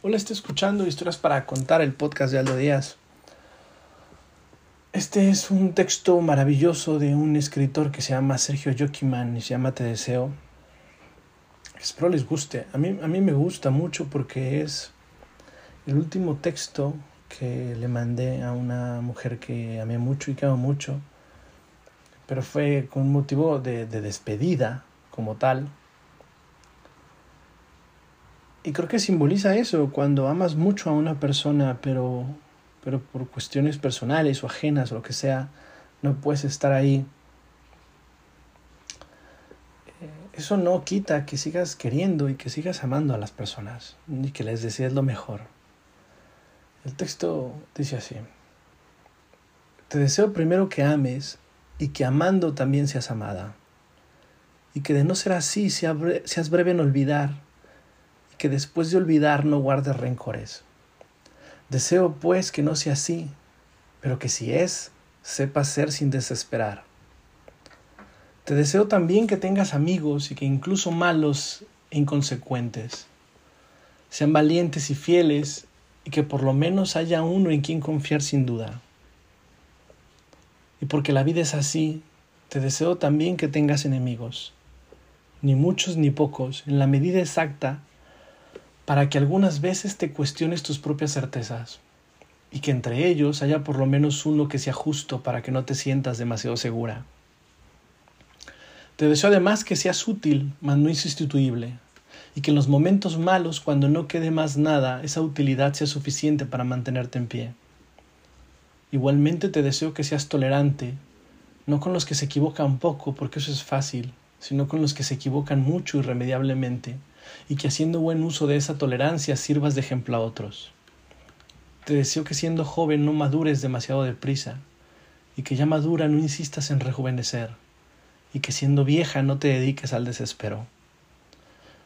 Hola, estoy escuchando historias para contar el podcast de Aldo Díaz. Este es un texto maravilloso de un escritor que se llama Sergio Yokiman y se llama Te Deseo. Espero les guste. A mí, a mí me gusta mucho porque es el último texto que le mandé a una mujer que amé mucho y que amo mucho, pero fue con motivo de, de despedida como tal y creo que simboliza eso, cuando amas mucho a una persona, pero, pero por cuestiones personales o ajenas o lo que sea, no puedes estar ahí. Eh, eso no quita que sigas queriendo y que sigas amando a las personas y que les desees lo mejor. El texto dice así, te deseo primero que ames y que amando también seas amada, y que de no ser así seas breve en olvidar que después de olvidar no guardes rencores. Deseo pues que no sea así, pero que si es, sepa ser sin desesperar. Te deseo también que tengas amigos y que incluso malos e inconsecuentes sean valientes y fieles y que por lo menos haya uno en quien confiar sin duda. Y porque la vida es así, te deseo también que tengas enemigos, ni muchos ni pocos, en la medida exacta para que algunas veces te cuestiones tus propias certezas y que entre ellos haya por lo menos uno que sea justo para que no te sientas demasiado segura. Te deseo además que seas útil, mas no insustituible, y que en los momentos malos, cuando no quede más nada, esa utilidad sea suficiente para mantenerte en pie. Igualmente te deseo que seas tolerante, no con los que se equivocan poco, porque eso es fácil, sino con los que se equivocan mucho irremediablemente, y que haciendo buen uso de esa tolerancia sirvas de ejemplo a otros. Te deseo que siendo joven no madures demasiado deprisa y que ya madura no insistas en rejuvenecer y que siendo vieja no te dediques al desespero.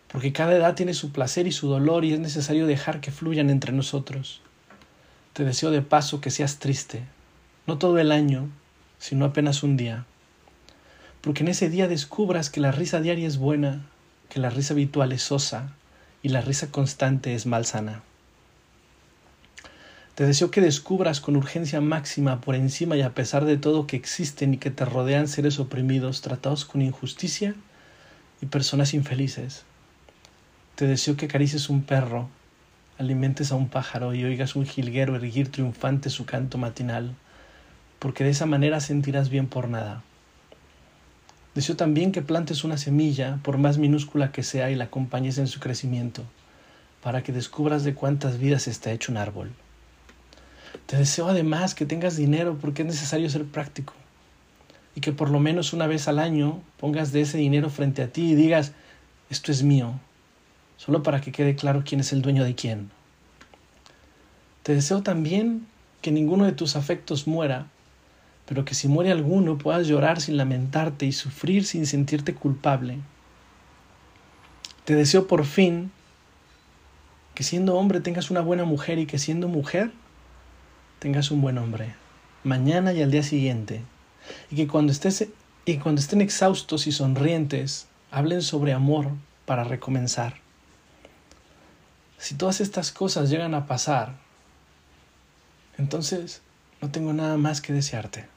Porque cada edad tiene su placer y su dolor y es necesario dejar que fluyan entre nosotros. Te deseo de paso que seas triste, no todo el año, sino apenas un día. Porque en ese día descubras que la risa diaria es buena que la risa habitual es sosa y la risa constante es malsana. Te deseo que descubras con urgencia máxima por encima y a pesar de todo que existen y que te rodean seres oprimidos, tratados con injusticia y personas infelices. Te deseo que acaricies un perro, alimentes a un pájaro y oigas un jilguero erguir triunfante su canto matinal, porque de esa manera sentirás bien por nada. Deseo también que plantes una semilla, por más minúscula que sea, y la acompañes en su crecimiento, para que descubras de cuántas vidas está hecho un árbol. Te deseo además que tengas dinero porque es necesario ser práctico y que por lo menos una vez al año pongas de ese dinero frente a ti y digas, esto es mío, solo para que quede claro quién es el dueño de quién. Te deseo también que ninguno de tus afectos muera pero que si muere alguno puedas llorar sin lamentarte y sufrir sin sentirte culpable. Te deseo por fin que siendo hombre tengas una buena mujer y que siendo mujer tengas un buen hombre, mañana y al día siguiente, y que cuando, estés, y cuando estén exhaustos y sonrientes hablen sobre amor para recomenzar. Si todas estas cosas llegan a pasar, entonces no tengo nada más que desearte.